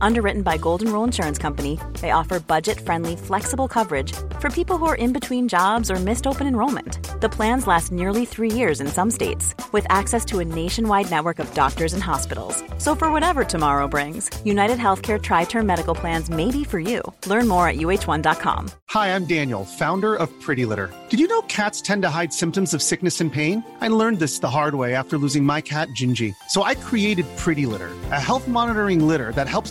Underwritten by Golden Rule Insurance Company, they offer budget friendly, flexible coverage for people who are in between jobs or missed open enrollment. The plans last nearly three years in some states, with access to a nationwide network of doctors and hospitals. So, for whatever tomorrow brings, United Healthcare Tri Term Medical Plans may be for you. Learn more at uh1.com. Hi, I'm Daniel, founder of Pretty Litter. Did you know cats tend to hide symptoms of sickness and pain? I learned this the hard way after losing my cat, Gingy. So, I created Pretty Litter, a health monitoring litter that helps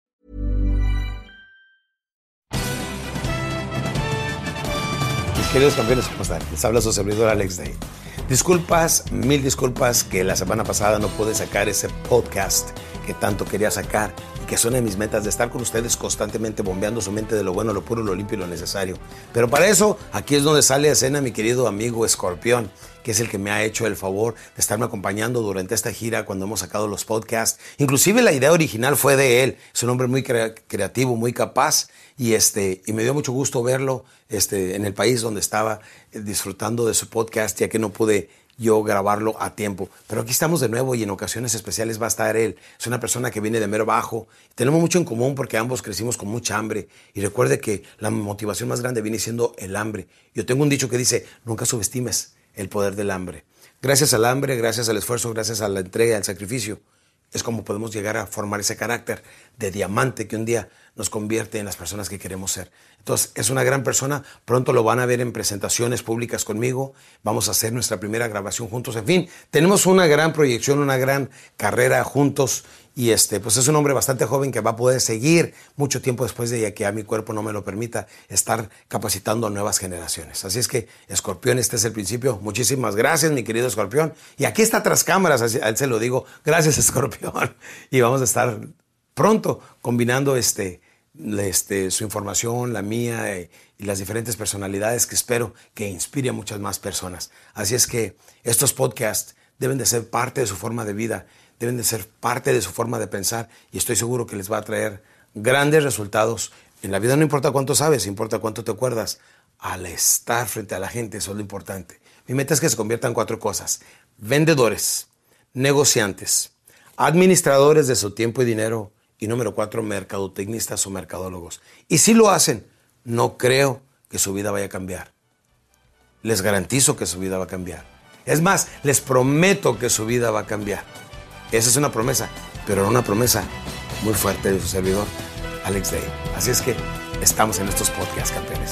Queridos campeones, ¿cómo están? Les habla su servidor Alex Day. Disculpas, mil disculpas que la semana pasada no pude sacar ese podcast que tanto quería sacar y que son de mis metas de estar con ustedes constantemente bombeando su mente de lo bueno, lo puro, lo limpio y lo necesario. Pero para eso, aquí es donde sale a escena mi querido amigo Escorpión, que es el que me ha hecho el favor de estarme acompañando durante esta gira cuando hemos sacado los podcasts. Inclusive la idea original fue de él. Es un hombre muy crea- creativo, muy capaz y este y me dio mucho gusto verlo este en el país donde estaba eh, disfrutando de su podcast ya que no pude yo grabarlo a tiempo. Pero aquí estamos de nuevo y en ocasiones especiales va a estar él. Es una persona que viene de mero bajo. Tenemos mucho en común porque ambos crecimos con mucha hambre. Y recuerde que la motivación más grande viene siendo el hambre. Yo tengo un dicho que dice, nunca subestimes el poder del hambre. Gracias al hambre, gracias al esfuerzo, gracias a la entrega, al sacrificio, es como podemos llegar a formar ese carácter de diamante que un día nos convierte en las personas que queremos ser. Entonces, es una gran persona, pronto lo van a ver en presentaciones públicas conmigo, vamos a hacer nuestra primera grabación juntos, en fin, tenemos una gran proyección, una gran carrera juntos y este, pues es un hombre bastante joven que va a poder seguir mucho tiempo después de que a mi cuerpo no me lo permita estar capacitando a nuevas generaciones. Así es que, Escorpión, este es el principio. Muchísimas gracias, mi querido Escorpión. Y aquí está tras cámaras, a él se lo digo. Gracias, Escorpión. Y vamos a estar pronto combinando este, este, su información, la mía eh, y las diferentes personalidades que espero que inspire a muchas más personas. Así es que estos podcasts deben de ser parte de su forma de vida, deben de ser parte de su forma de pensar y estoy seguro que les va a traer grandes resultados. En la vida no importa cuánto sabes, importa cuánto te acuerdas. Al estar frente a la gente, eso es lo importante. Mi meta es que se conviertan en cuatro cosas. Vendedores, negociantes, administradores de su tiempo y dinero y número cuatro, mercadotecnistas o mercadólogos. Y si lo hacen, no creo que su vida vaya a cambiar. Les garantizo que su vida va a cambiar. Es más, les prometo que su vida va a cambiar. Esa es una promesa, pero una promesa muy fuerte de su servidor, Alex Day. Así es que estamos en estos podcasts, campeones.